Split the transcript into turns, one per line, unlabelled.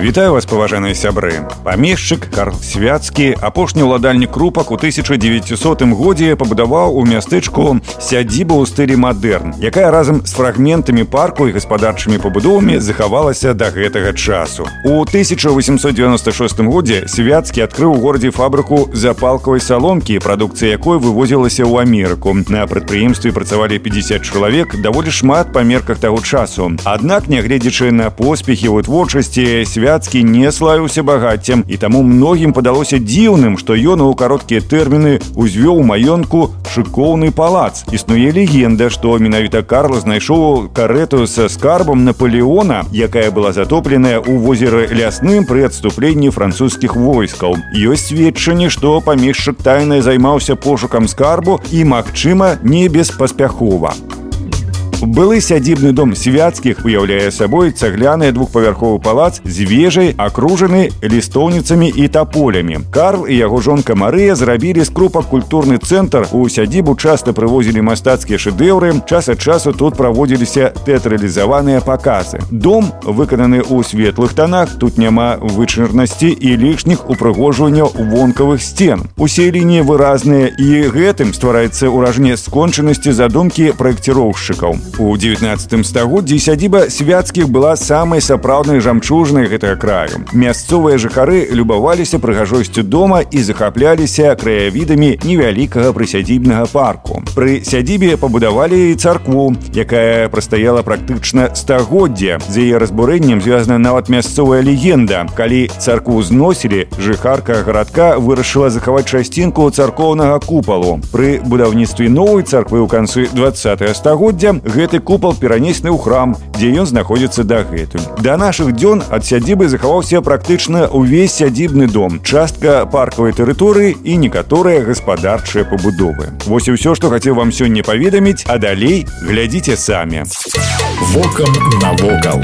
Вітаю вас паважаныя сябры памешчык Карл свяцкі апошні ўладальнік крупак у 1900 годзе пабудаваў у мястэчку сядзіба ў стылі мадэрн якая разам з фрагментамі парку і гаспадарчымі пабудовамі захавалася да гэтага часу у 1896 годзе свяцкі адкрыў у горадзе фабрыку запалкавай саломкі прадукцыя якой вывозілася ў Амерыку на прадпрыемстве працавалі 50 чалавек даволі шмат па мерках таго часу аднак нягледзячы на поспехі ў творчасці свят Свяцкі не славіўся багаццем і таму многім падалося дзіўным, што ён у кароткія тэрміны узвёў маёнтку шыкоўны палац. Існуе легенда, што менавіта Карла знайшоў карету са скарбам Наполеона, якая была затопленая ў возеры лясным пры адступленні французскіх войскаў. Ёсць сведчанне, што памешчык тайна займаўся пошукам скарбу і, магчыма, не беспаспяхова. Былы сядзібны дом свяцкіх уяўляе сабой цагляны двухпавярховы палац з вежай акружаны лістоўніцамі і таполямі. Карл і яго жонка Марыя зрабілі з крупак культурны цэнтр. У сядзібу часта прывозілі мастацкія шэдэўры. Час ад часу тут праводзіліся тэатралізаваныя паказы. Дом выкананы ў светлых танах, тут няма вычырнасці і лішніх упрыгожванняў вонкавых сцен. Усе лініі выразныя і гэтым ствараецца ўражанне скончанасці задумкі праекціроўшчыкаў. У 19 стагоддзі сядзіба свяцкіх была самай сапраўднай жамчужнай гэтага краю. Мясцовыя жыхары любаваліся прыгажосцю дома і захапляліся краявідамі невялікага прысядзібнага парку. Пры сядзібе пабудавалі і царкву, якая прастаяла практычна стагоддзя. З яе разбурэннем звязана нават мясцовая легенда. Калі царкву зносілі, жыхарка гарадка вырашыла захаваць часцінку царкоўнага купалу. Пры будаўніцтве новай царквы ў канцы 20 стагоддзя гэты купал перанесены ў храм, дзе ён знаходзіцца дагэтуль. Да нашых дзён ад сядзібы захаваўся практычна ўвесь сядзібны дом, частка паркавай тэрыторыі і некаторыя гаспадарчыя пабудовы. Вось і ўсё, што хацеў вам сёння паведаміць, а далей глядзіце самі.
Вокам навокал.